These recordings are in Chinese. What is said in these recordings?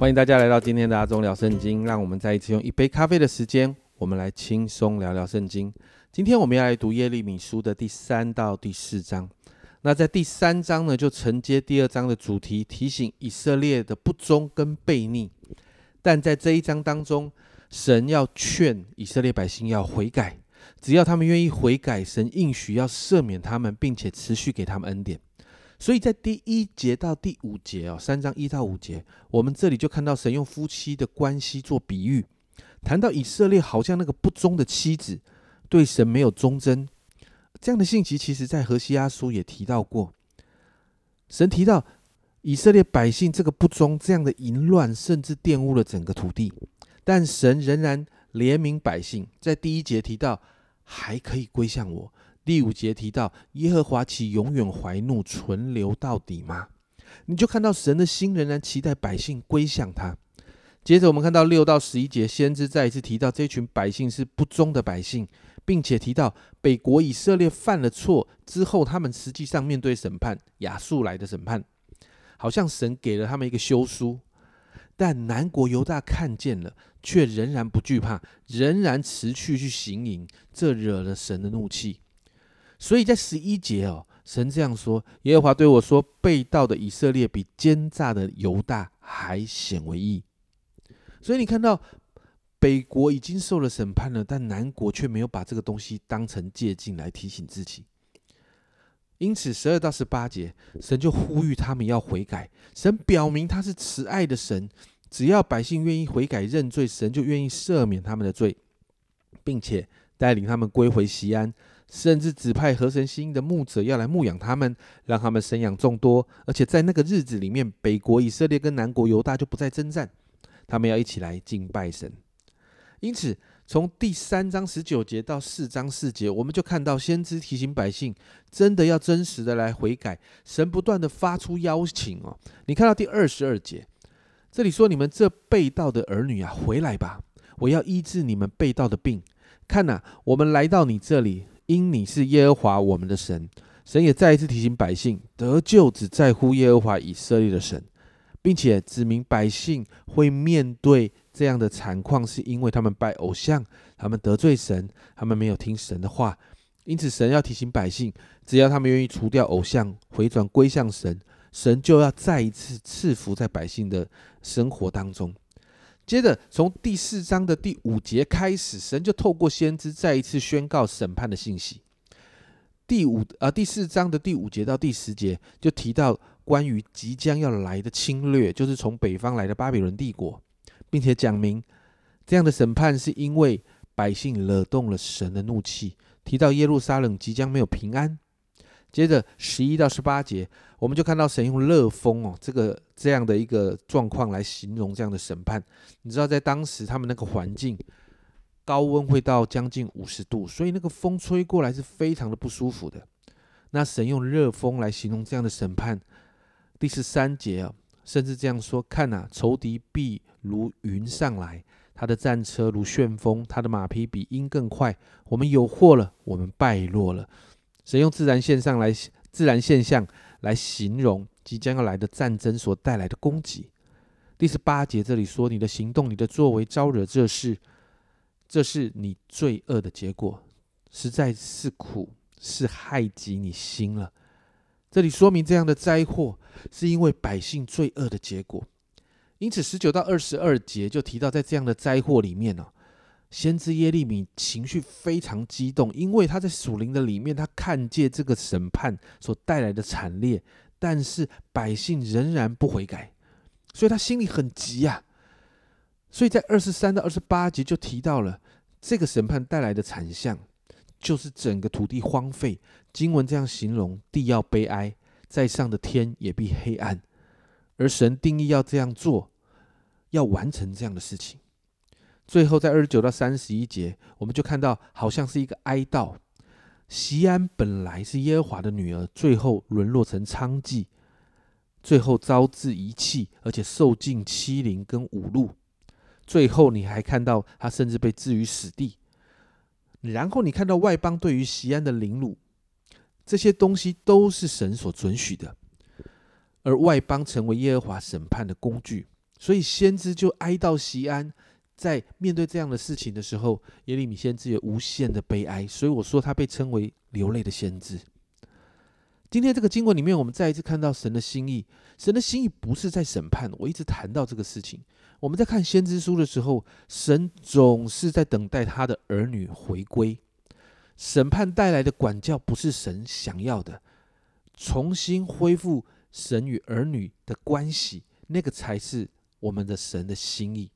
欢迎大家来到今天的阿忠聊圣经，让我们再一次用一杯咖啡的时间，我们来轻松聊聊圣经。今天我们要来读耶利米书的第三到第四章。那在第三章呢，就承接第二章的主题，提醒以色列的不忠跟悖逆。但在这一章当中，神要劝以色列百姓要悔改，只要他们愿意悔改，神应许要赦免他们，并且持续给他们恩典。所以在第一节到第五节哦，三章一到五节，我们这里就看到神用夫妻的关系做比喻，谈到以色列好像那个不忠的妻子，对神没有忠贞。这样的信息，其实在何西阿书也提到过。神提到以色列百姓这个不忠，这样的淫乱，甚至玷污了整个土地，但神仍然怜悯百姓。在第一节提到，还可以归向我。第五节提到耶和华岂永远怀怒存留到底吗？你就看到神的心仍然期待百姓归向他。接着我们看到六到十一节，先知再一次提到这群百姓是不忠的百姓，并且提到北国以色列犯了错之后，他们实际上面对审判，亚述来的审判，好像神给了他们一个休书，但南国犹大看见了，却仍然不惧怕，仍然持续去行营，这惹了神的怒气。所以在十一节哦，神这样说：耶和华对我说，被盗的以色列比奸诈的犹大还显为义。所以你看到北国已经受了审判了，但南国却没有把这个东西当成借鉴来提醒自己。因此十二到十八节，神就呼吁他们要悔改。神表明他是慈爱的神，只要百姓愿意悔改认罪，神就愿意赦免他们的罪，并且带领他们归回西安。甚至指派合神心的牧者要来牧养他们，让他们生养众多。而且在那个日子里面，北国以色列跟南国犹大就不再征战，他们要一起来敬拜神。因此，从第三章十九节到四章四节，我们就看到先知提醒百姓，真的要真实的来悔改。神不断的发出邀请哦。你看到第二十二节，这里说：“你们这被盗的儿女啊，回来吧！我要医治你们被盗的病。看呐，我们来到你这里。”因你是耶和华我们的神，神也再一次提醒百姓，得救只在乎耶和华以色列的神，并且指明百姓会面对这样的惨况，是因为他们拜偶像，他们得罪神，他们没有听神的话。因此，神要提醒百姓，只要他们愿意除掉偶像，回转归向神，神就要再一次赐福在百姓的生活当中。接着，从第四章的第五节开始，神就透过先知再一次宣告审判的信息。第五啊，第四章的第五节到第十节就提到关于即将要来的侵略，就是从北方来的巴比伦帝国，并且讲明这样的审判是因为百姓惹动了神的怒气，提到耶路撒冷即将没有平安。接着十一到十八节，我们就看到神用热风哦，这个这样的一个状况来形容这样的审判。你知道，在当时他们那个环境，高温会到将近五十度，所以那个风吹过来是非常的不舒服的。那神用热风来形容这样的审判。第十三节啊，甚至这样说：看呐，仇敌必如云上来，他的战车如旋风，他的马匹比鹰更快。我们有祸了，我们败落了。神用自然现象来自然现象来形容即将要来的战争所带来的攻击。第十八节这里说：“你的行动、你的作为招惹这事，这是你罪恶的结果，实在是苦，是害及你心了。”这里说明这样的灾祸是因为百姓罪恶的结果。因此，十九到二十二节就提到，在这样的灾祸里面呢。先知耶利米情绪非常激动，因为他在属灵的里面，他看见这个审判所带来的惨烈，但是百姓仍然不悔改，所以他心里很急啊。所以在二十三到二十八节就提到了这个审判带来的惨象，就是整个土地荒废。经文这样形容：地要悲哀，在上的天也必黑暗。而神定义要这样做，要完成这样的事情。最后，在二十九到三十一节，我们就看到好像是一个哀悼。席安本来是耶和华的女儿，最后沦落成娼妓，最后遭致遗弃，而且受尽欺凌跟侮辱。最后，你还看到他甚至被置于死地。然后，你看到外邦对于席安的凌辱，这些东西都是神所准许的，而外邦成为耶和华审判的工具。所以先知就哀悼西安。在面对这样的事情的时候，耶利米先知有无限的悲哀，所以我说他被称为流泪的先知。今天这个经文里面，我们再一次看到神的心意。神的心意不是在审判，我一直谈到这个事情。我们在看先知书的时候，神总是在等待他的儿女回归。审判带来的管教不是神想要的，重新恢复神与儿女的关系，那个才是我们的神的心意。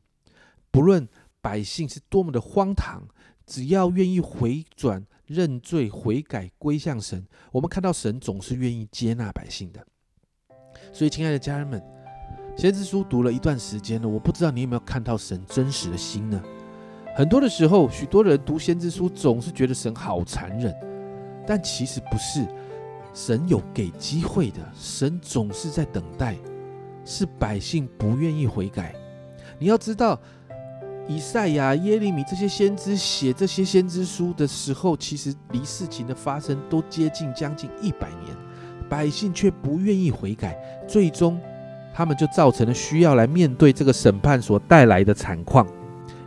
不论百姓是多么的荒唐，只要愿意回转、认罪、悔改、归向神，我们看到神总是愿意接纳百姓的。所以，亲爱的家人们，先知书读了一段时间了，我不知道你有没有看到神真实的心呢？很多的时候，许多人读先知书总是觉得神好残忍，但其实不是，神有给机会的，神总是在等待，是百姓不愿意悔改。你要知道。以赛亚、耶利米这些先知写这些先知书的时候，其实离事情的发生都接近将近一百年，百姓却不愿意悔改，最终他们就造成了需要来面对这个审判所带来的惨况。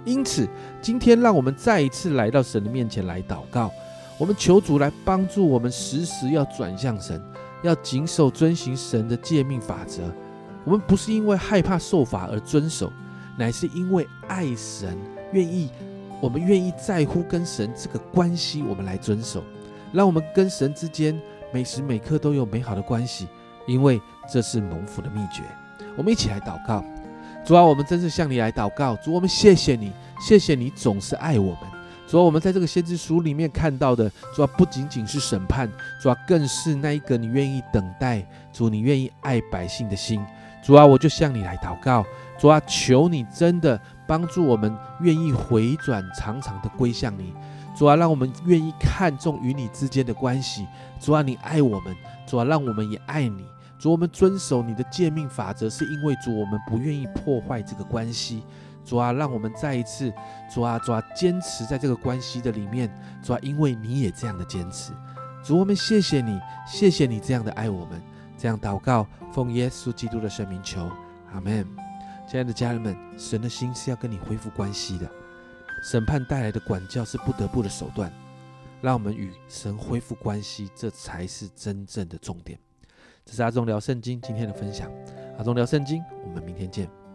因此，今天让我们再一次来到神的面前来祷告，我们求主来帮助我们，时时要转向神，要谨守遵行神的诫命法则。我们不是因为害怕受罚而遵守。乃是因为爱神，愿意我们愿意在乎跟神这个关系，我们来遵守，让我们跟神之间每时每刻都有美好的关系，因为这是蒙福的秘诀。我们一起来祷告，主啊，我们真是向你来祷告，主，我们谢谢你，谢谢你总是爱我们。主啊，我们在这个先知书里面看到的，主啊，不仅仅是审判，主啊，更是那一个你愿意等待，主你愿意爱百姓的心。主啊，我就向你来祷告。主啊，求你真的帮助我们，愿意回转，常常的归向你。主啊，让我们愿意看重与你之间的关系。主啊，你爱我们，主啊，让我们也爱你。主，我们遵守你的诫命法则，是因为主我们不愿意破坏这个关系。主啊，让我们再一次，主啊，主啊，坚持在这个关系的里面。主啊，因为你也这样的坚持。主，我们谢谢你，谢谢你这样的爱我们。这样祷告，奉耶稣基督的圣名求，阿门。亲爱的家人们，神的心是要跟你恢复关系的。审判带来的管教是不得不的手段，让我们与神恢复关系，这才是真正的重点。这是阿忠聊圣经今天的分享。阿忠聊圣经，我们明天见。